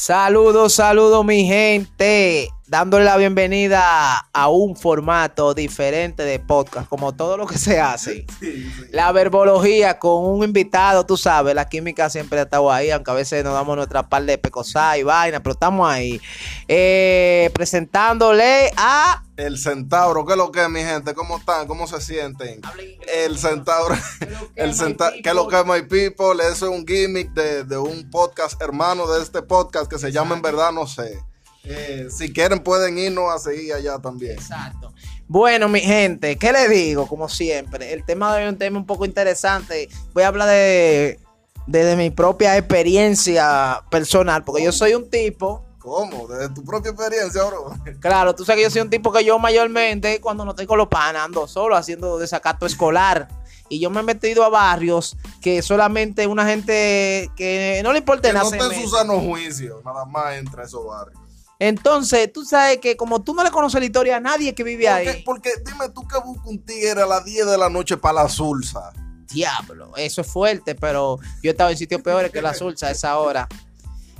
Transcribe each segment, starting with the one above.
Saludos, saludos mi gente. Dándole la bienvenida a un formato diferente de podcast, como todo lo que se hace. La verbología con un invitado, tú sabes, la química siempre ha estado ahí, aunque a veces nos damos nuestra par de pecosá y vaina, pero estamos ahí. Eh, presentándole a El centauro, ¿qué es lo que es, mi gente? ¿Cómo están? ¿Cómo se sienten? El centauro, el centauro, ¿qué es lo que es, my people? Eso es un gimmick de, de un podcast hermano de este podcast que se llama En Verdad No Sé. Eh, si quieren pueden irnos a seguir allá también. Exacto. Bueno, mi gente, ¿qué le digo? Como siempre, el tema de hoy es un tema un poco interesante. Voy a hablar de, de, de mi propia experiencia personal, porque yo soy un tipo, ¿Cómo? Desde tu propia experiencia, bro. claro, tú sabes que yo soy un tipo que yo mayormente cuando no estoy con los panas ando solo haciendo desacato escolar. Y yo me he metido a barrios que solamente una gente que no le importa nada. no está en mete. su sano juicio, nada más entra a esos barrios. Entonces, tú sabes que como tú no le conoces la historia a nadie que vive Porque, ahí. porque dime tú que buscas un tigre a las 10 de la noche para la Zulsa. Diablo, eso es fuerte, pero yo estaba en sitios peores que la Sulsa a esa hora.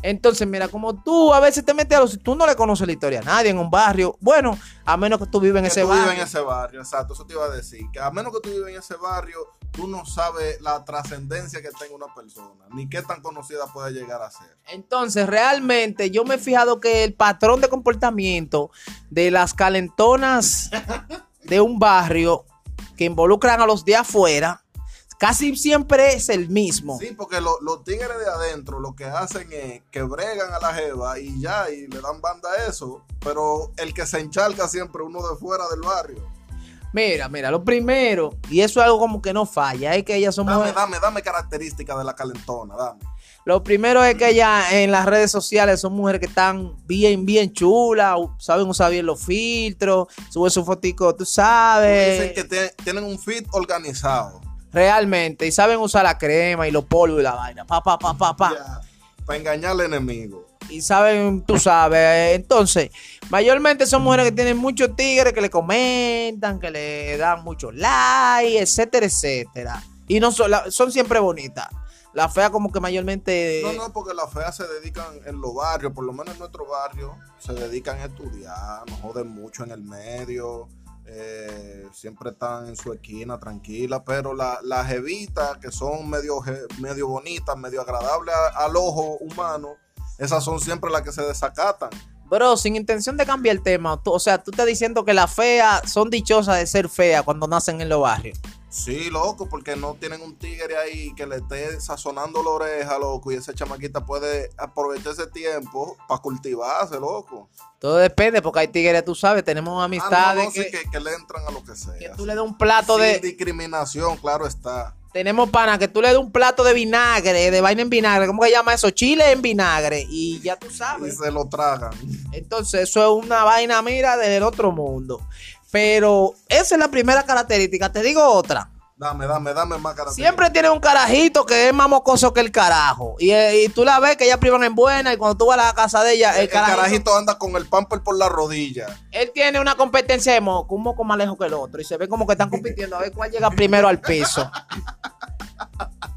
Entonces, mira, como tú a veces te metes a los... Tú no le conoces la historia a nadie en un barrio. Bueno, a menos que tú vives en que ese tú barrio. vives en ese barrio, exacto, eso te iba a decir, que a menos que tú vives en ese barrio, tú no sabes la trascendencia que tenga una persona, ni qué tan conocida puede llegar a ser. Entonces, realmente yo me he fijado que el patrón de comportamiento de las calentonas de un barrio que involucran a los de afuera, casi siempre es el mismo. Sí, porque lo- los tigres de adentro lo que hacen es que bregan a la jeva y ya, y le dan banda a eso, pero el que se encharca siempre uno de fuera del barrio. Mira, mira, lo primero, y eso es algo como que no falla, es que ellas son Dame, mujeres- dame, dame características de la calentona, dame. Lo primero es que ellas en las redes sociales son mujeres que están bien, bien chulas, saben usar bien los filtros, suben su fotico, tú sabes. Dicen que te- tienen un fit organizado. Realmente, y saben usar la crema y los polvos y la vaina, pa, pa, pa, pa, pa. Para engañar al enemigo. Y saben, tú sabes. Entonces, mayormente son mujeres que tienen muchos tigres que le comentan, que le dan muchos likes, etcétera, etcétera. Y no son, la- son siempre bonitas. La fea como que mayormente... No, no, porque las feas se dedican en los barrios, por lo menos en nuestro barrio, se dedican a estudiar, no joden mucho en el medio, eh, siempre están en su esquina tranquila, pero la- las jevitas que son medio, medio bonitas, medio agradables al ojo humano, esas son siempre las que se desacatan. Bro, sin intención de cambiar el tema, o sea, tú estás diciendo que las feas son dichosas de ser feas cuando nacen en los barrios. Sí, loco, porque no tienen un tigre ahí que le esté sazonando la oreja, loco, y esa chamaquita puede aprovechar ese tiempo para cultivarse, loco. Todo depende, porque hay tigres, tú sabes, tenemos Ah, no, amistades no, sí, que, le entran a lo que sea. que tú le das un plato Sin de... discriminación, claro está. Tenemos pana que tú le das un plato de vinagre, de vaina en vinagre, ¿cómo que llama eso? Chile en vinagre, y ya tú Y sabes. se lo tragan. Entonces, eso es una vaina, mira, del otro mundo. Pero esa es la primera característica. Te digo otra. Dame, dame, dame más características. Siempre tiene un carajito que es más mocoso que el carajo. Y, eh, y tú la ves que ella privan en buena y cuando tú vas a la casa de ella, el, El, carajito, carajito anda con el pamper por la rodilla. él tiene una competencia de moco, un moco más lejos que el otro. Y se ve como que están compitiendo a ver cuál llega primero al piso.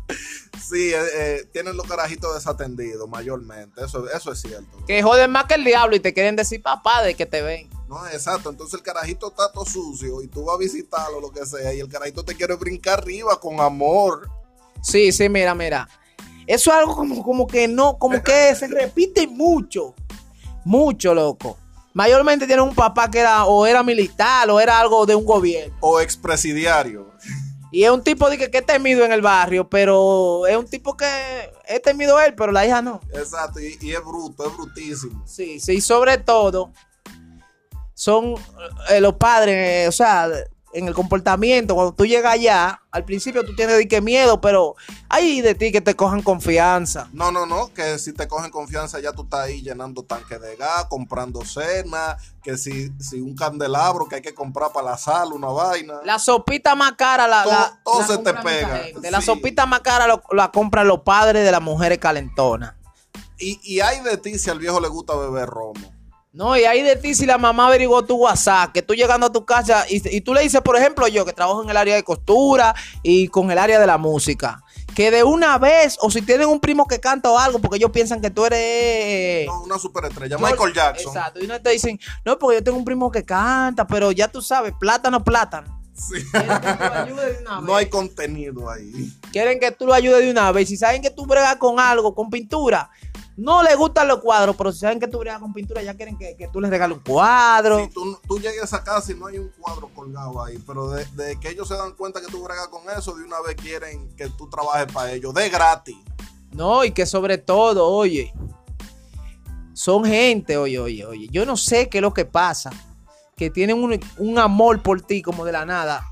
Sí, eh, eh, tienen los carajitos desatendidos mayormente. Eso, eso es cierto. Que joden más que el diablo y te quieren decir papá de que te ven. No, exacto. Entonces el carajito está todo sucio y tú vas a visitarlo, lo que sea, y el carajito te quiere brincar arriba con amor. Sí, sí, mira, mira. Eso es algo como, como que no, como que se repite mucho. Mucho, loco. Mayormente tiene un papá que era o era militar o era algo de un gobierno. O expresidiario. Y es un tipo de que, que es temido en el barrio, pero es un tipo que es temido él, pero la hija no. Exacto. Y, y es bruto, es brutísimo. Sí, sí, sobre todo son eh, los padres, eh, o sea, en el comportamiento, cuando tú llegas allá, al principio tú tienes de que miedo, pero hay de ti que te cojan confianza. No, no, no, que si te cogen confianza ya tú estás ahí llenando tanque de gas, comprando cena, que si, si un candelabro que hay que comprar para la sala, una vaina. La sopita más cara la, Todo- la- todo la se te pega, gente. La sopita más cara lo- la compran los padres de las mujeres calentonas. Y, y hay de ti si al viejo le gusta beber romo. No, y ahí de ti si la mamá averiguó tu WhatsApp, que tú llegando a tu casa y, y tú le dices, por ejemplo, yo que trabajo en el área de costura y con el área de la música. que de una vez, o si tienen un primo que canta o algo, porque ellos piensan que tú eres... No, una superestrella, Michael Jackson. Exacto, y no te dicen, no, porque yo tengo un primo que canta, pero ya tú sabes, plátano, plátano. Sí. Quieren que tú lo ayudes de una No hay vez. contenido ahí. Quieren que tú lo ayudes de una vez. Si saben que tú bregas con algo, con pintura, no les gustan los cuadros, pero si saben que tú bregas con pintura, ya quieren que, que tú les regales un cuadro. Si tú, tú llegues a casa y no hay un cuadro colgado ahí, pero de, de que ellos se dan cuenta que tú bregas con eso, de una vez quieren que tú trabajes para ellos, de gratis. No, y que sobre todo, oye, son gente, oye, oye, oye. Yo no sé qué es lo que pasa, que tienen un, un amor por ti como de la nada.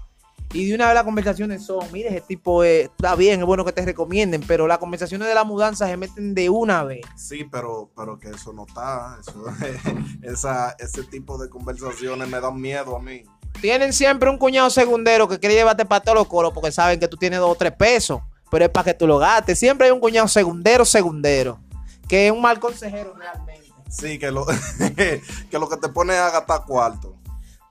Y de una vez las conversaciones son, mire, ese tipo eh, está bien, es bueno que te recomienden, pero las conversaciones de la mudanza se meten de una vez. Sí, pero, pero que eso no está. Eso, esa, ese tipo de conversaciones me dan miedo a mí. Tienen siempre un cuñado segundero que quiere llevarte para todos los coros porque saben que tú tienes dos o tres pesos, pero es para que tú lo gastes. Siempre hay un cuñado segundero, segundero, que es un mal consejero realmente. Sí, que lo que, lo que te pone a gastar cuarto.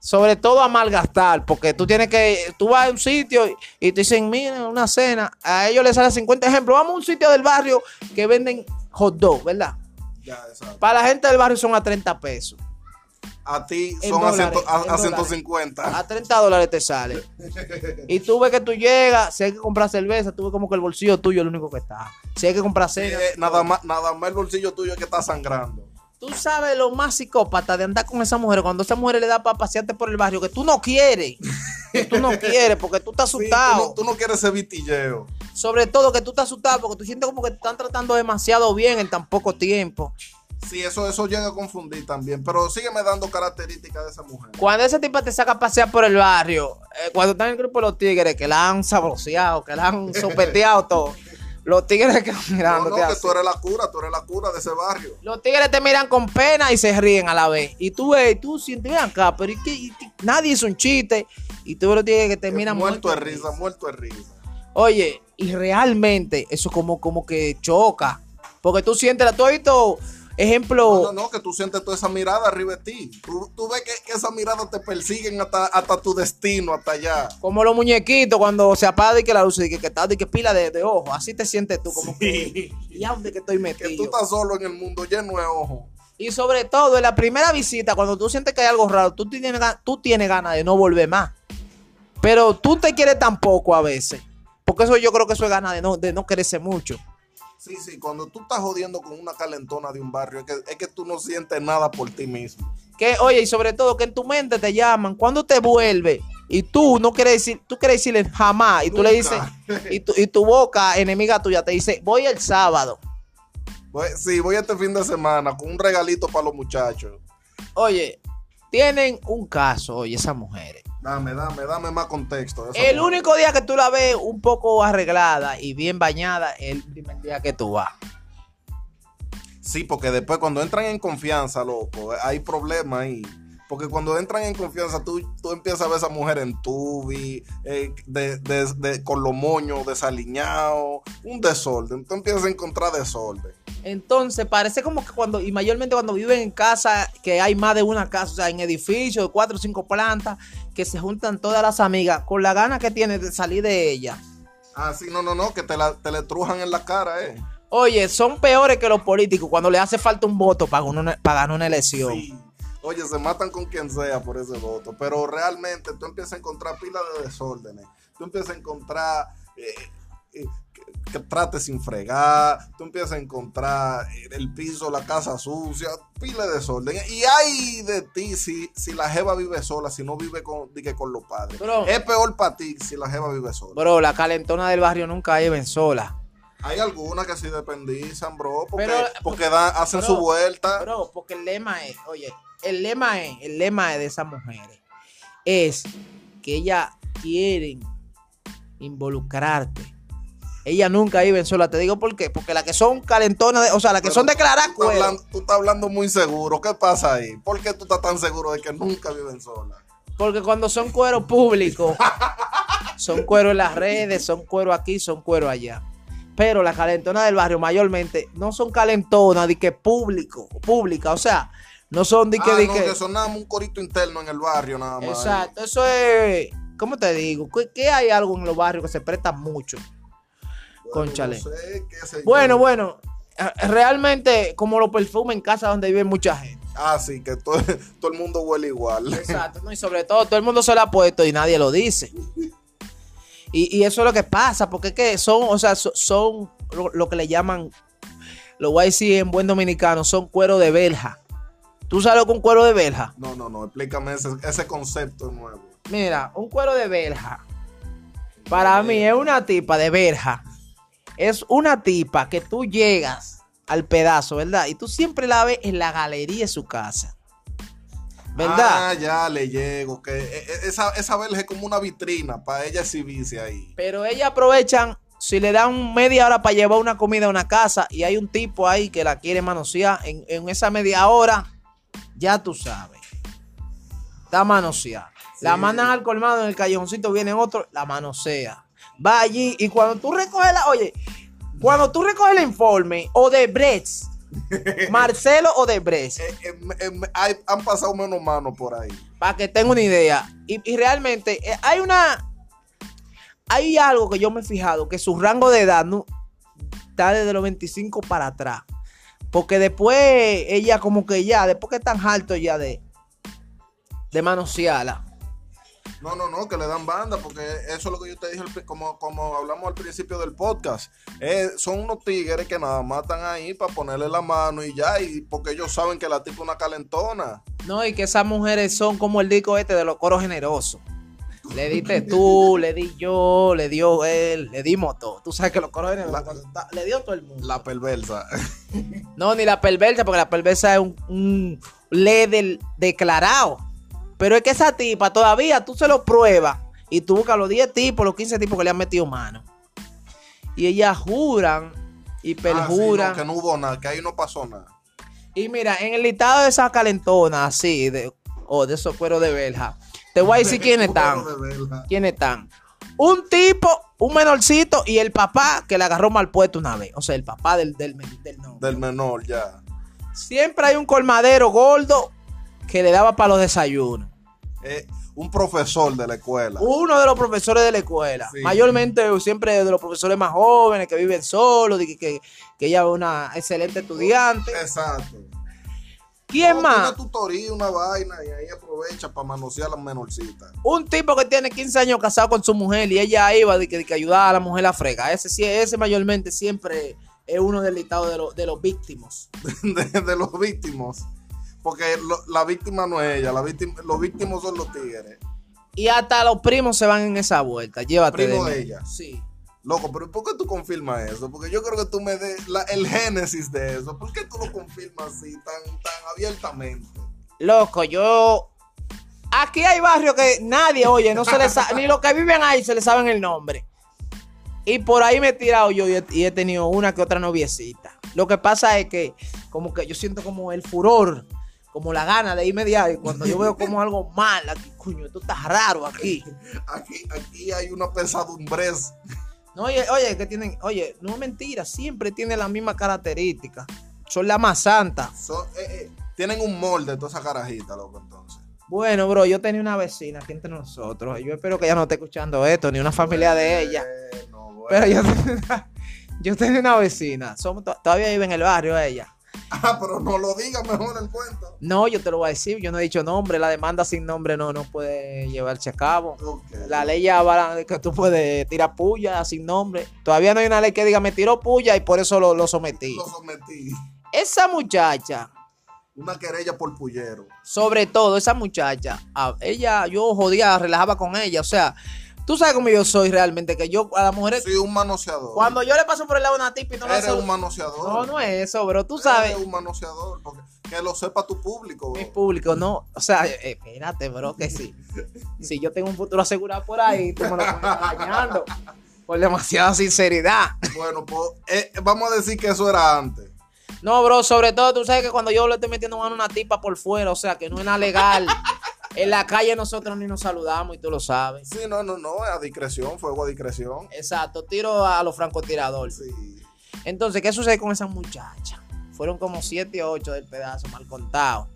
Sobre todo a malgastar, porque tú tienes que, tú vas a un sitio y- te dicen, mira, una cena, a ellos les sale 50 ejemplos. Vamos a un sitio del barrio que venden hot dog, ¿verdad? Ya, exacto. Para la gente del barrio son a 30 pesos. A ti En son a, ciento- a- a dólares. 150. A 30 dólares te sale. Y tú ves que tú llegas, si hay que comprar cerveza, tú ves como que el bolsillo tuyo es el único que está. Si hay que comprar cena. eh, nada, más, nada más el bolsillo tuyo es que está sangrando. Tú sabes lo más psicópata de andar con esa mujer cuando esa mujer le da para pasearte por el barrio que tú no quieres. Que tú no quieres porque tú estás Sí, tú, asustado. no, tú no quieres ese vitilleo. Sobre todo que tú estás asustado porque tú sientes como que te están tratando demasiado bien en tan poco tiempo. Sí, eso, eso llega a confundir también. Pero sígueme dando características de esa mujer. Cuando ese tipo te saca a pasear por el barrio, eh, cuando está en el grupo de los tigres que la han sabroseado, que la han sopeteado todo, los tigres que No, mirándote no, que tú eres la cura, tú eres la cura de ese barrio. Los tigres te miran con pena y se ríen a la vez. Y tú ves, tú sientes, acá, pero. ¿Y qué? nadie hizo un chiste. Y tú los tigres que te miran muerto de muertos risa, muerto de risa. Oye, y realmente eso como, como que choca. Porque tú sientes, tú has visto, ejemplo, No, no, no, que tú sientes toda esa mirada arriba de ti. Tú, tú ves que, que esa mirada te persiguen hasta, hasta tu destino, hasta allá. como los muñequitos cuando se apaga y que la luz y que, que está y que pila de, de ojo. Así te sientes tú, como que, ¿y a dónde que estoy Que metido? tú estás solo en el mundo lleno de ojos. Y sobre todo, en la primera visita, cuando tú sientes que hay algo raro, tú tienes, tú tienes ganas de no volver más. Pero tú te quieres tan poco a veces. Porque eso yo creo que eso es ganas de no, de no quererse mucho. Sí, sí, cuando tú estás jodiendo con una calentona de un barrio, es que, es que tú no sientes nada por ti mismo. Que, oye, y sobre todo que en tu mente te llaman, cuando te vuelve y tú no quieres decir, tú quieres decirle jamás, y tú le dices, y tu, y tu boca enemiga tuya te dice, voy el sábado. Voy- sí, voy este fin de semana con un regalito para los muchachos. Oye, tienen un caso, oye, esas mujeres. Dame, dame, dame más contexto. El único día que tú la ves un poco arreglada y bien bañada es el primer día que tú vas. Sí, porque después cuando entran en confianza, loco, hay problemas ahí. Porque cuando entran en confianza, tú, tú empiezas a ver a esa mujer en tubi, eh, de, de- de- con los moños desaliñados, un desorden. Tú empiezas a encontrar desorden. Entonces, parece como que cuando, y mayormente cuando viven en casa, que hay más de una casa, o sea, en edificios de cuatro o cinco plantas, que se juntan todas las amigas con la gana que tienen de salir de ella. Ah, sí, no, no, no, que te, la, te le trujan en la cara, eh. Oye, son peores que los políticos cuando le hace falta un voto para, una- para ganar una elección. Sí. Oye, se matan con quien sea por ese voto, pero realmente tú empiezas a encontrar pilas de desórdenes. Tú empiezas a encontrar eh, eh, que, que trate sin fregar, tú empiezas a encontrar el piso, la casa sucia, pila de desorden. Y hay de ti si, si la jeva vive sola, si no vive con, que con los padres. Bro. Es peor para ti si la jeva vive sola. Bro, la calentona del barrio nunca viven sola. Hay algunas que sí dependizan, bro, porque, Pero- porque dan- hacen Bro, su vuelta. Bro, porque el lema es, oye, el lema es, el lema es de esas mujeres es que ellas quieren involucrarte. Ellas nunca viven sola. Te digo por qué. Porque las que son calentonas, de- o sea, las que Pero son declaradas tú estás Tú estás hablando muy seguro. ¿Qué pasa ahí? ¿Por qué tú estás tan seguro de que nunca viven solas? Porque cuando son cuero público, son cuero en las redes, son cuero aquí, son cuero allá. Pero las calentonas del barrio mayormente no son calentonas de que público, pública, o sea, no son de que, ah, de no, que- que son nada más un corito interno en el barrio, nada más. Exacto, eso es, ¿cómo te digo? ¿Qué, qué hay algo en los barrios que se presta mucho? Conchale. no sé. Bueno, bueno, eh, realmente como los perfumes en casa donde vive mucha gente. Ah, sí, que todo, todo el mundo huele igual. Exacto, ¿no? y sobre todo todo el mundo se lo ha puesto y nadie lo dice. Y, y eso es lo que pasa, porque es que son, o sea, so- son lo, lo que le llaman, lo voy a decir en buen dominicano, son cuero de verja. ¿Tú sabes lo que es un cuero de verja? No, no, no, explícame ese, ese concepto nuevo. Mira, un cuero de verja, para mí es una tipa de verja. Es una tipa que tú llegas al pedazo, ¿verdad? Y tú siempre la ves en la galería de su casa. ¿Verdad? Ah, ya le llego. Que e- e- esa, esa verja es como una vitrina para ella exhibirse ahí. Pero ellas aprovechan, si le dan media hora para llevar una comida a una casa y hay un tipo ahí que la quiere manosear, en, en esa media hora, ya tú sabes. Está manoseada. La mandan al colmado en el callejoncito, viene otro, la manosea. Va allí y cuando tú recoges la, oye, cuando tú recoges el informe o de Brecht, Marcelo o de Brecht, Eh, eh, eh, han pasado menos manos por ahí. para que tenga una idea. Y, y realmente hay una. Hay algo que yo me he fijado, que su rango de edad no, está desde los 25 para atrás. Porque después ella como que ya, después que están altos ya de, de manosearla. No, no, no, que le dan banda, porque eso es lo que yo te dije, como, como hablamos al principio del podcast. Eh, son unos tigres que nada más están ahí para ponerle la mano y ya, y porque ellos saben que la tipa es una calentona. No, y que esas mujeres son como el disco este de los coros generosos. Le diste tú, le di yo, le dio él, le dimos todo. Tú sabes que los coros generosos, La- le dio todo el mundo. La perversa. No, ni la perversa, porque la perversa es un, un líder declarado. Pero es que esa tipa todavía tú se lo pruebas y tú buscas los 10 tipos, los 15 tipos que le han metido mano. Y ellas juran y Ah, sí, perjuran. no, que no hubo nada, que ahí no pasó nada. Y mira, en el listado de esas calentonas así, de, o de esos cueros de verja, te voy a decir quiénes están. De. ¿Quiénes están? Un tipo, un menorcito y el papá que le agarró mal puesto una vez. O sea, el papá del, del, del novio. Del menor, ya. Siempre hay un colmadero gordo que le daba para los desayunos. Eh, un profesor de la escuela. Uno de los profesores de la escuela. Sí. Mayormente, siempre de los profesores más jóvenes que viven solos, que, que, que ella es una excelente estudiante. Exacto. ¿Quién No, más? Una tutoría, una vaina, y ahí aprovecha para manosear a las menorcitas. Un tipo que tiene 15 años casado con su mujer y ella iba de que, de que ayudaba a la mujer a fregar. Ese, sí- ese mayormente siempre es uno del listado de, los de los víctimos. de, de los víctimos. Porque lo- la víctima no es ella, la víctima, los víctimos son los tigres. Y hasta los primos se van en esa vuelta. Llévate Primo de ella. Sí. Loco, pero ¿por qué tú confirmas eso? Porque yo creo que tú me des la- el génesis de eso. ¿Por qué tú lo confirmas así, tan, tan abiertamente? Loco, yo. Aquí hay barrios que nadie, oye, no se les sa- ni los que viven ahí se les saben el nombre. Y por ahí me he tirado yo y he, y he tenido una que otra noviecita. Lo que pasa es que, como que yo siento como el furor, como la gana de irme de ahí. Cuando yo veo como algo mal aquí, coño, esto está raro aquí. Aquí, aquí hay una pesadumbrez. No, oye, oye, que tienen, oye, no es mentira, siempre tienen la misma característica. Son la más santa. Son- eh, eh, tienen un molde toda esa carajita, loco, entonces. Bueno, bro, yo tenía una vecina aquí entre nosotros. Yo espero que ella no esté escuchando esto, ni una familia de ella. Bueno. Pero yo tenía una, yo tenía una vecina. Somos, to- todavía vive en el barrio ella. Ah, pero no lo diga mejor el cuento. No, yo te lo voy a decir. Yo no he dicho nombre. La demanda sin nombre no, no puede llevarse a cabo. La ley ya va que tú puedes tirar puya sin nombre. Todavía no hay una ley que diga me tiró puya y por eso lo, lo sometí. Lo sometí. Esa muchacha, Una querella por pullero. sobre todo esa muchacha, ella, yo jodía, relajaba con ella. O sea, tú sabes cómo yo soy realmente, que yo a las mujeres, Sí, un manoseador. cuando yo le paso por el lado a una tipa y no Eres un manoseador. No, no es eso, bro. Tú sabes. Eres un manoseador. Porque, que lo sepa tu público, bro. Mi público, no. O sea, eh, espérate, bro, que sí. Si yo tengo un futuro asegurado por ahí, tú me lo estás dañando. Por demasiada sinceridad. Bueno, pues eh, vamos a decir que eso era antes. No, bro, sobre todo tú sabes que cuando yo le estoy metiendo mano a una tipa por fuera, o sea, que no es nada legal. En la calle nosotros ni nos saludamos y tú lo sabes. Sí, no, no, no, a discreción, fuego a discreción. Exacto, tiro a los francotiradores. Sí. Entonces, ¿qué sucede con esa muchacha? Fueron como 7 o 8 del pedazo, mal contado.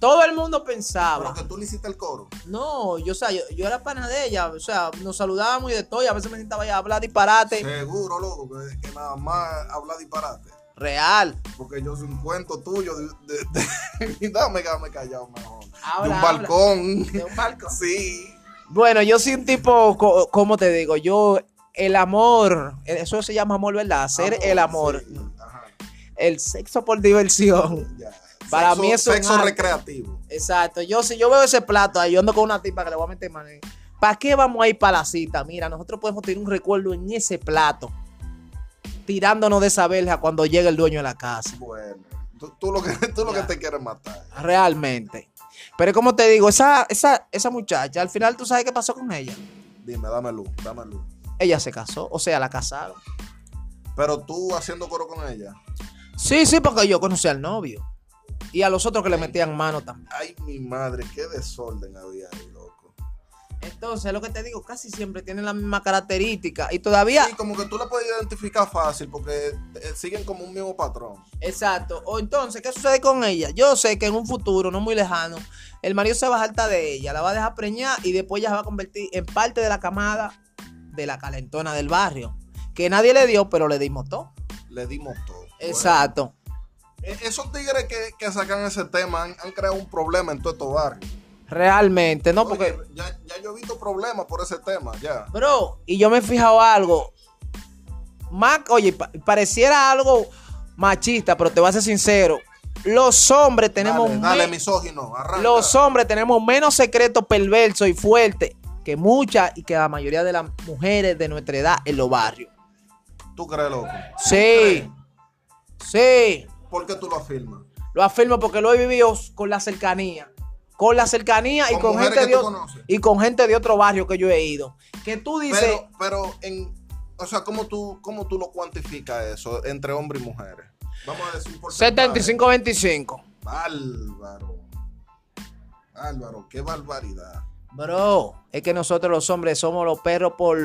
todo el mundo pensaba. Pero que tú le hiciste el coro. No, yo, o sea, yo, yo era pana de ella, o sea, nos saludábamos y de todo, y a veces me sentaba a hablar disparate. Seguro, loco, que, que nada más habla disparate. Real. Porque yo soy un cuento tuyo de, de, de- dame, dame callado mejor. De un habla. balcón. De un balcón. Sí. Bueno, yo soy un tipo, co- ¿cómo te digo? Yo, el amor, eso se llama amor, ¿verdad? Hacer el amor. sí, ajá, El sexo por diversión. ya. Para Sexo- mí es un Sexo arte. recreativo. Exacto. Yo, si yo veo ese plato ahí, yo ando con una tipa que le voy a meter mano. ahí. ¿Para qué vamos a ir para la cita? Mira, nosotros podemos tener un recuerdo en ese plato. Tirándonos de esa verja cuando llegue el dueño de la casa. Bueno, tú, tú lo que, tú lo que te quieres matar. Realmente. Pero como te digo, esa, esa, esa muchacha, al final tú sabes qué pasó con ella. Dime, dame luz, dame luz. Ella se casó, o sea, la casaron. Pero tú haciendo coro con ella. Sí, sí, porque yo conocí al novio. Y a los otros que le metían mano también. Ay, mi madre, qué desorden había ahí. Entonces, lo que te digo, casi siempre tienen la misma característica. Y todavía, Sí, como que tú la puedes identificar fácil porque eh, siguen como un mismo patrón. exacto. O entonces, ¿qué sucede con ella? Yo sé que en un futuro, no muy lejano, el marido se va a hartar de ella, la va a dejar preñar y después ella se va a convertir en parte de la camada de la calentona del barrio. Que nadie le dio, pero le dimos todo. Le dimos todo. Exacto. Bueno, eh, esos tigres que, que sacan ese tema han, han creado un problema en todo estos barrios. Realmente, ¿no? Oye, Porque, ya, ya yo he visto problemas por ese tema, ya. bro, y yo me he fijado algo. Más, oye, pa- pareciera algo machista, pero te voy a ser sincero. Los hombres tenemos dale, misógino, arranca. los hombres tenemos menos secretos perversos y fuertes que muchas y que la mayoría de las mujeres de nuestra edad en los barrios. ¿Tú crees, loco? Sí, sí, ¿Por qué tú lo afirmas? lo afirmo porque lo he vivido con la cercanía. Con la cercanía y Con gente de tú o- conoces. y con gente de otro barrio que yo he ido. Que tú dices, Pero, pero en, o sea, ¿cómo tú, cómo tú lo cuantificas eso entre hombres y mujeres? Vamos a decir porcentaje. 75-25. Bárbaro. Bárbaro, qué barbaridad. Bro, es que nosotros los hombres somos los perros por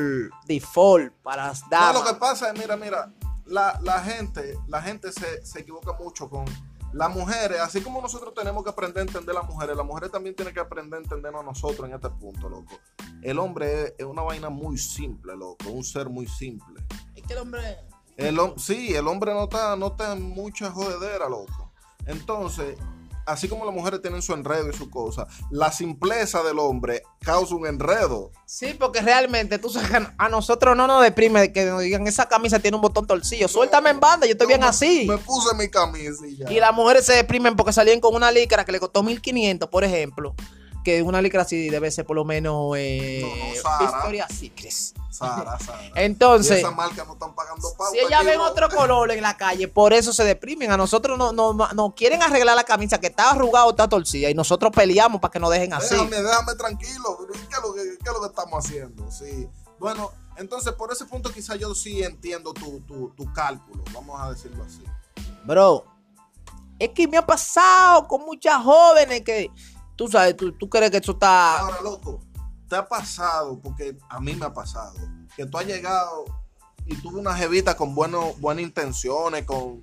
default para las No, damas. lo que pasa es, mira, mira, la, la gente, la gente se, se equivoca mucho con las mujeres, así como nosotros tenemos que aprender a entender a las mujeres, las mujeres también tienen que aprender a entendernos a nosotros en este punto, loco. El hombre es, una vaina muy simple, loco, un ser muy simple. Es que el hombre... El, sí, el hombre no está, no está en mucha jodedera, loco. Entonces, así como las mujeres tienen su enredo y su cosa, la simpleza del hombre causa un enredo. Sí, porque realmente tú sabes a nosotros no nos deprime que nos digan esa camisa tiene un botón torcido. Suéltame en banda, yo estoy bien me- así. Me puse mi camisa y ya. Y las mujeres se deprimen porque salían con una licra que le costó 1500, por ejemplo. Que una licra así debe ser por lo menos eh, No, no, Secret. Sara, Sara. Entonces, y esa marca no están pagando pauta. si ellas ven ¿no? otro color en la calle, por eso se deprimen. A nosotros no, no, no quieren arreglar la camisa que está arrugada o está torcida. Y nosotros peleamos para que nos dejen así. Déjame, déjame tranquilo. ¿Qué es, lo que, qué es lo que estamos haciendo? Sí. Bueno, entonces por ese punto quizá yo sí entiendo tu, tu, tu cálculo. Vamos a decirlo así. Bro, es que me ha pasado con muchas jóvenes que, tú sabes, tú, tú crees que eso está... Ahora, loco, te ha pasado, porque a mí me ha pasado, que tú has llegado y tuve una jevita con bueno, buenas intenciones, con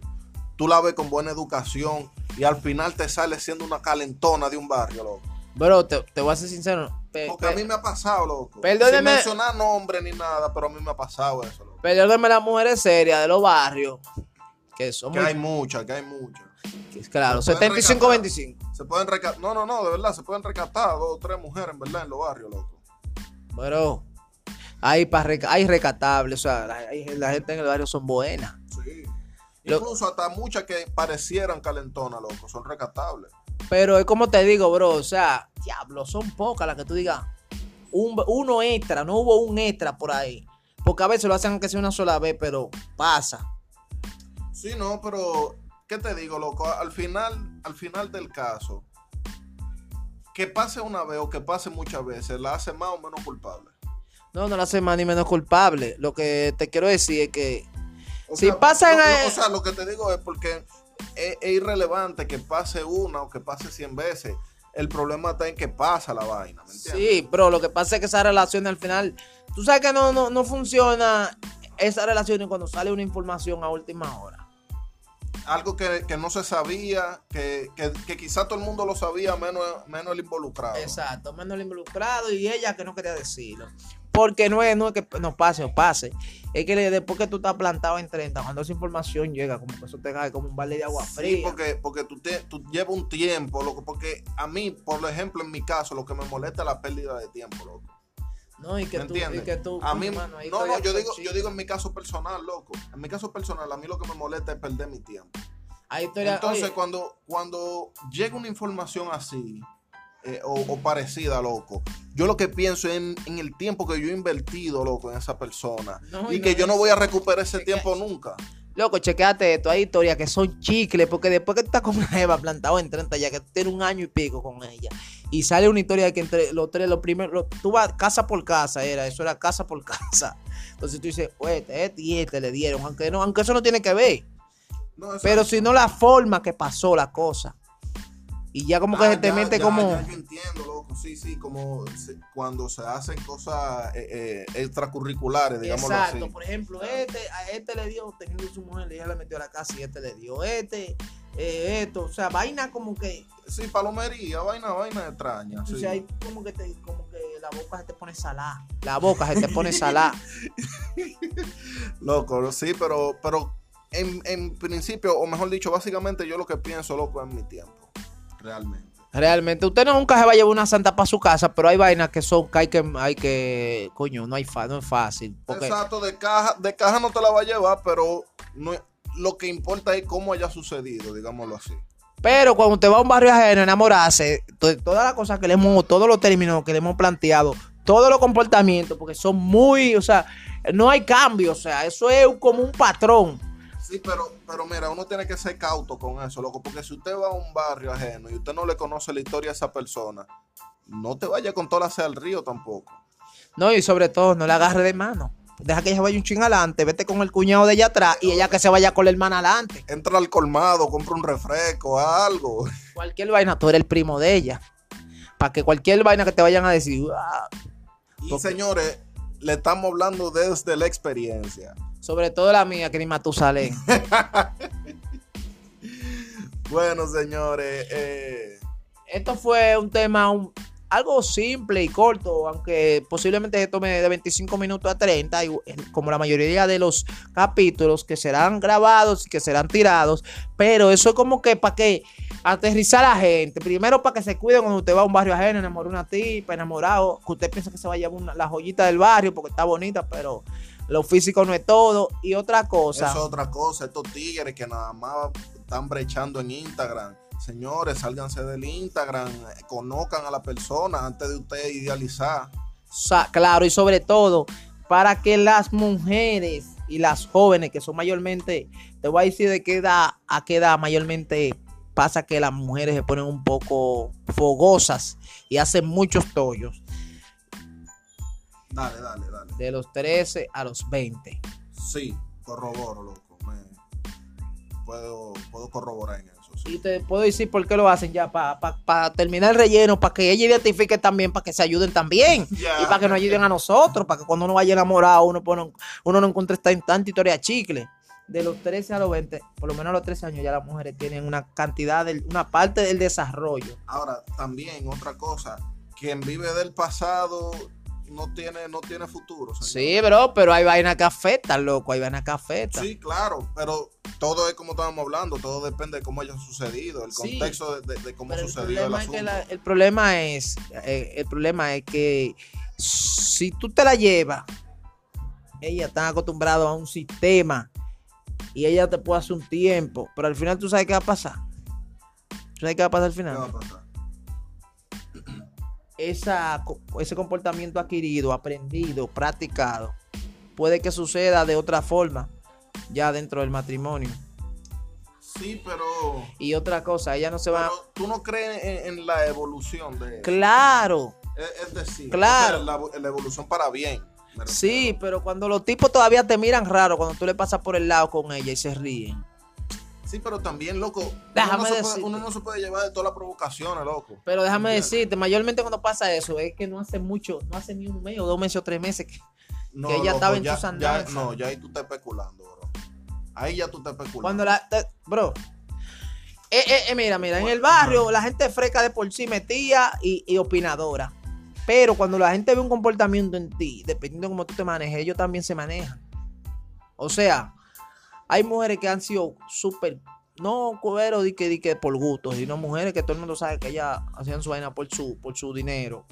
tú la ves con buena educación y al final te sale siendo una calentona de un barrio, loco. Bro, te, te voy a ser sincero. pe- Porque a mí me ha pasado, loco. Perdóneme. Sin mencionar nombre ni nada, pero a mí me ha pasado eso, loco. Perdóname las mujeres serias de los barrios. Que son Que muy- hay muchas, que hay muchas. Claro, se pueden 75-25. Se pueden recatar, no, no, no, de verdad, se pueden recatar dos o tres mujeres, en verdad, en los barrios, loco. Bro, hay, pa reca- hay recatables. O sea, la, gente en el barrio son buenas. Sí. Lo- Incluso hasta muchas que parecieran calentonas, loco, son recatables. Pero es como te digo, bro. O sea, diablo, son pocas las que tú digas. Un, uno extra, no hubo un extra por ahí. Porque a veces lo hacen que sea una sola vez, pero pasa. Sí, no, pero ¿qué te digo, loco? Al final, al final del caso, que pase una vez o que pase muchas veces, la hace más o menos culpable. No, no la hace más ni menos culpable. Lo que te quiero decir es que O Si sea, pasa en lo- el- lo- O sea, lo que te digo es porque es, es irrelevante que pase una o que pase 100 veces. El problema está en que pasa la vaina, ¿me entiendes? Sí, bro, lo que pasa es que esa relación al final, tú sabes que no, no, no funciona esa relación cuando sale una información a última hora. Algo que, que no se sabía, que, que, que quizá todo el mundo lo sabía, menos, menos el involucrado. Exacto, menos el involucrado y ella que no quería decirlo. Porque no es, no es que no pase o pase. Es que después que tú estás plantado en 30, cuando esa información llega, como que eso te cae como un balde de agua Sí, fría. porque, porque tú, te, tú llevas un tiempo, loco. Porque a mí, por ejemplo, en mi caso, lo que me molesta es la pérdida de tiempo, loco. No, y que ¿Me tú, entiendes? y que tú, A mí, ahí no, no, yo digo, yo digo en mi caso personal, loco. En mi caso personal, a mí lo que me molesta es perder mi tiempo. Ahí Entonces, oye, cuando, cuando llega una información así, eh, o, o parecida, loco, yo lo que pienso es en, en el tiempo que yo he invertido, loco, en esa persona. No, y que yo no voy a recuperar ese tiempo nunca. Loco, chequeate esto. Hay historias que son chicles, porque después que tú estás con una jeva plantado en 30 ya, que tú tienes un año y pico con ella, y sale una historia de que entre los tres, los primeros, los- tú vas casa por casa, era, eso era casa por casa. Entonces tú dices, oye, este, este y este le dieron, aunque no, aunque eso no tiene que ver. No, Pero si no la forma que pasó la cosa. Y ya como que Ah, se te ya, mete ya, como. ya yo entiendo, loco. Sí, sí, como cuando se hacen cosas eh, eh, extracurriculares, Exacto, así. por ejemplo, este, a este le dio, teniendo su mujer, ella le metió a la casa y este le dio, este, eh, esto, o sea, vaina como que, Sí, palomería, vaina, vaina extraña. o sí. sea, hay como que te, como que la boca se te pone salada, la boca se te pone salada. Loco, sí, pero, pero en, en principio, o mejor dicho, básicamente yo lo que pienso, loco, es mi tiempo. Realmente. Realmente, usted no nunca se va a llevar una santa para su casa, pero hay vainas que son, que hay que, hay que, coño, no hay fa- no es fácil. Porque, Exacto, de caja, de caja no te la va a llevar, pero no, lo que importa es cómo haya sucedido, digámoslo así. Pero cuando usted va a un barrio ajeno a enamorarse, to- todas las cosas que le hemos, todos los términos que le hemos planteado, todos los comportamientos, porque son muy, o sea, no hay cambio, o sea, eso es como un patrón. Sí, pero, pero mira, uno tiene que ser cauto con eso, loco, porque si usted va a un barrio ajeno y usted no le conoce la historia a esa persona, no te vaya con toda la sea al río tampoco. No, y sobre todo, no le agarre de mano. Deja que ella vaya un ching adelante, vete con el cuñado de ella atrás y ella que se vaya con la hermana adelante. Entra al colmado, compra un refresco, algo. Cualquier vaina, tú eres el primo de ella. Para que cualquier vaina que te vayan a decir, "Ah", Y Porque- señores, le estamos hablando desde la experiencia. sobre todo la mía, que ni Matusalén. Bueno, señores, eh, Esto fue un tema un- algo simple y corto, aunque posiblemente se tome de 25 minutos a 30, y- como la mayoría de los capítulos que serán grabados y que serán tirados, pero eso es como que para que aterrizar a la gente, primero para que se cuiden cuando usted va a un barrio ajeno, enamora una tipa, enamorado, que usted piensa que se va a llevar una- la joyita del barrio porque está bonita, pero lo físico no es todo, y otra cosa. eso es otra cosa. Estos tigres que nada más están brechando en Instagram. Señores, sálganse del Instagram, conozcan a la persona antes de usted idealizar. Claro, y sobre todo para que las mujeres y las jóvenes, que son mayormente, te voy a decir de qué edad a qué edad mayormente pasa que las mujeres se ponen un poco fogosas y hacen muchos tollos, Dale, dale, dale. de los 13 a los 20. Sí, corroboro, loco. me- puedo, puedo corroborar en eso. Y te puedo decir por qué lo hacen ya, para terminar el relleno, para que ella identifique también, para que se ayuden también. Y para que nos ayuden a nosotros, para que cuando uno vaya enamorado, uno, pone- uno no encuentre tanta historia chicle. De los 13 a los 20, por lo menos a los 13 años ya las mujeres tienen una cantidad, de, una parte del desarrollo. Ahora, también otra cosa, quien vive del pasado no tiene, no tiene futuro. señor. Sí, bro, pero hay vainas que afectan, loco, hay vainas que afectan. Sí, claro, pero todo es como estábamos hablando, todo depende de cómo haya sucedido, el Sí. contexto de, de- de cómo el sucedió el es que asunto. la- el problema es, eh, el problema es que si tú te la llevas, ella está acostumbrada a un sistema y ella te puede hacer un tiempo, pero al final tú sabes qué va a pasar. ¿Tú sabes qué va a pasar al ¿Qué final? va a pasar? Esa, ese comportamiento adquirido, aprendido, practicado, puede que suceda de otra forma ya dentro del matrimonio. Sí, pero, Y otra cosa, ella no se va... pero tú no crees en, en la evolución de Claro, es, es decir, Claro. o sea, la, la evolución para bien. sí, pero cuando los tipos todavía te miran raro, cuando tú le pasas por el lado con ella y se ríen. Sí, pero también, loco, uno Déjame no, se puede, decirte. uno no se puede llevar de todas las provocaciones, loco. Pero déjame ¿Entiendes? decirte, mayormente cuando pasa eso, es que no hace mucho, no hace ni un mes o dos meses o tres meses que No, que ella loco, estaba en ya, tus andanzas. No, ya ahí tú estás especulando, bro. Ahí ya tú te especulas. Cuando la. te- bro. Eh, eh, eh, mira, mira, en el barrio la gente fresca de por sí metía y, y opinadora. Pero cuando la gente ve un comportamiento en ti, dependiendo de cómo tú te manejes, ellos también se manejan. O sea, hay mujeres que han sido súper, no cuero di que, di que por gusto, sino mujeres que todo el mundo sabe que ellas hacían su vaina por su, por su dinero.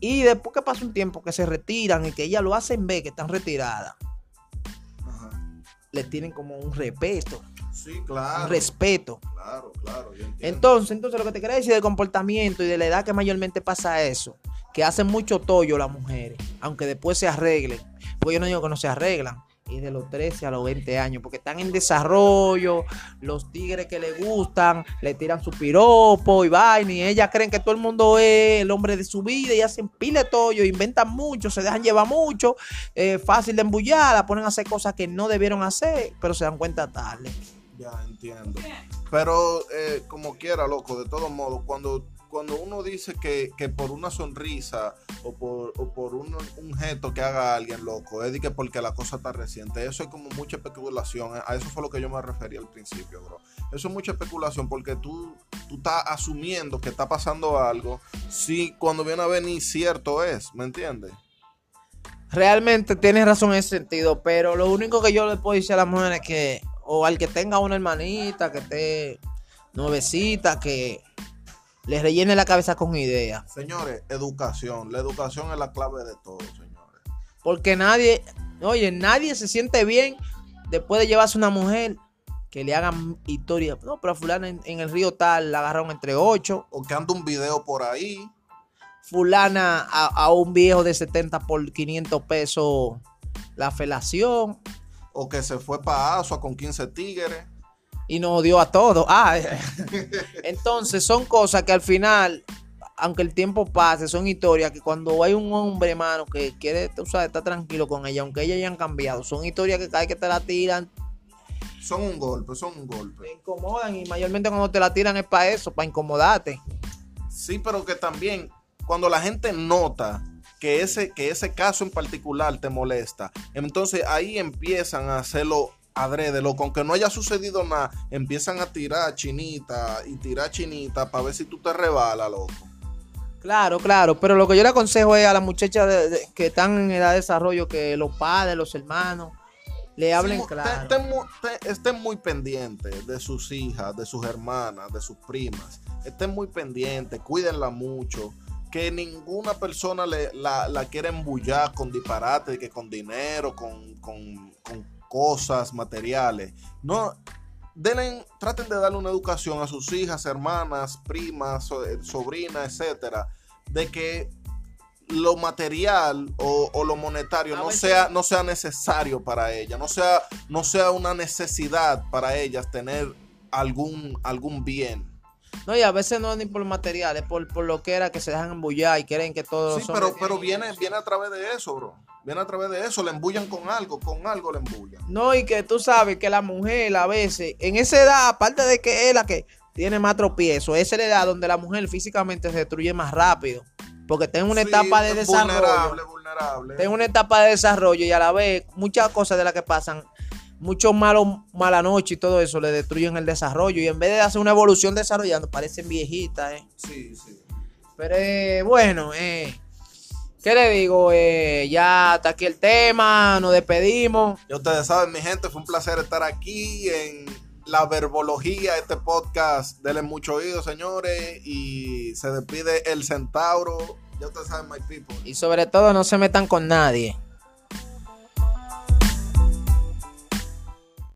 Y después que pasa un tiempo que se retiran y que ellas lo hacen ver que están retiradas, Ajá. les tienen como un respeto, Sí, claro. un respeto. Claro, claro, yo. Entonces, entonces lo que te quería decir del comportamiento y de la edad que mayormente pasa eso, que hacen mucho tollo las mujeres, aunque después se arreglen, porque yo no digo que no se arreglan, y de los 13 a los 20 años, porque están en desarrollo, los tigres que le gustan, le tiran su piropo y vaina, y ellas creen que todo el mundo es el hombre de su vida y hacen pile inventan mucho, se dejan llevar mucho, eh, fácil de embullar, la ponen a hacer cosas que no debieron hacer, pero se dan cuenta tarde. Ya entiendo. Pero eh, como quiera, loco, de todos modos, cuando, cuando uno dice que, que por una sonrisa o por, o por un, un gesto que haga alguien, loco, es de que porque la cosa está reciente, eso es como mucha especulación. A eso fue lo que yo me refería al principio, bro. Eso es mucha especulación porque tú, tú estás asumiendo que está pasando algo, si cuando viene a ver ni cierto es, ¿me entiendes? Realmente tienes razón en ese sentido, pero lo único que yo le puedo decir a las mujeres es que, o al que tenga una hermanita, que esté nuevecita, que le rellene la cabeza con ideas. Señores, educación. La educación es la clave de todo, señores. Porque nadie, oye, nadie se siente bien después de llevarse una mujer que le hagan historia. No, pero a fulana en, en el río tal la agarraron entre ocho. O que anda un video por ahí. Fulana a, a un viejo de 70 por 500 pesos la felación. O que se fue para Asua con 15 tigres. Y nos odió a todos. Ah, entonces son cosas que al final, aunque el tiempo pase, son historias que cuando hay un hombre, hermano, que quiere tú sabes, estar tranquilo con ella, aunque ella hayan cambiado, son historias que cada vez que te la tiran, Son un golpe, son un te golpe. incomodan y mayormente cuando te la tiran es para eso, para incomodarte. Sí, pero que también cuando la gente nota que ese, que ese caso en particular te molesta, entonces ahí empiezan a hacerlo adrede, loco, aunque no haya sucedido nada, empiezan a tirar chinita y tirar chinita para ver si tú te rebalas, loco. Claro, claro, pero lo que yo le aconsejo es a las muchachas de- de- que están en edad de desarrollo que los padres, los hermanos, le hablen Sí, claro. estén muy pendientes de sus hijas, de sus hermanas, de sus primas. Estén muy pendientes, cuídenla mucho. Que ninguna persona le, la, la quiera embullar con disparate, que con dinero, con, con- con cosas materiales. No, denle- traten de darle una educación a sus hijas, hermanas, primas, eh, sobrinas, etcétera, de que lo material o, o lo monetario A no veces- sea, no sea necesario para ella, no sea, no sea una necesidad para ellas tener algún, algún bien. No, y a veces no es ni por materiales, por, por lo que era que se dejan embullar y creen que todos Sí, los pero, pero viene, viene a través de eso, bro. Viene a través de eso, le embullan con algo, con algo le embullan. No, y que tú sabes que la mujer a veces, en esa edad, aparte de que es la que tiene más tropiezo, esa es la edad donde la mujer físicamente se destruye más rápido. Porque en una Sí, etapa de Vulnerable, desarrollo. vulnerable. Está en una etapa de desarrollo y a la vez muchas cosas de las que pasan, muchos malos, mala noche y todo eso le destruyen el desarrollo. Y en vez de hacer una evolución desarrollando, parecen viejitas, ¿eh? Sí, sí. Pero eh, bueno, eh, ¿qué le digo? Eh, ya está aquí el tema, nos despedimos. Ya ustedes saben, mi gente, fue un placer estar aquí en la verbología, este podcast. Denle mucho oído, señores. Y se despide el centauro. Ya ustedes saben, my people. Y sobre todo no se metan con nadie.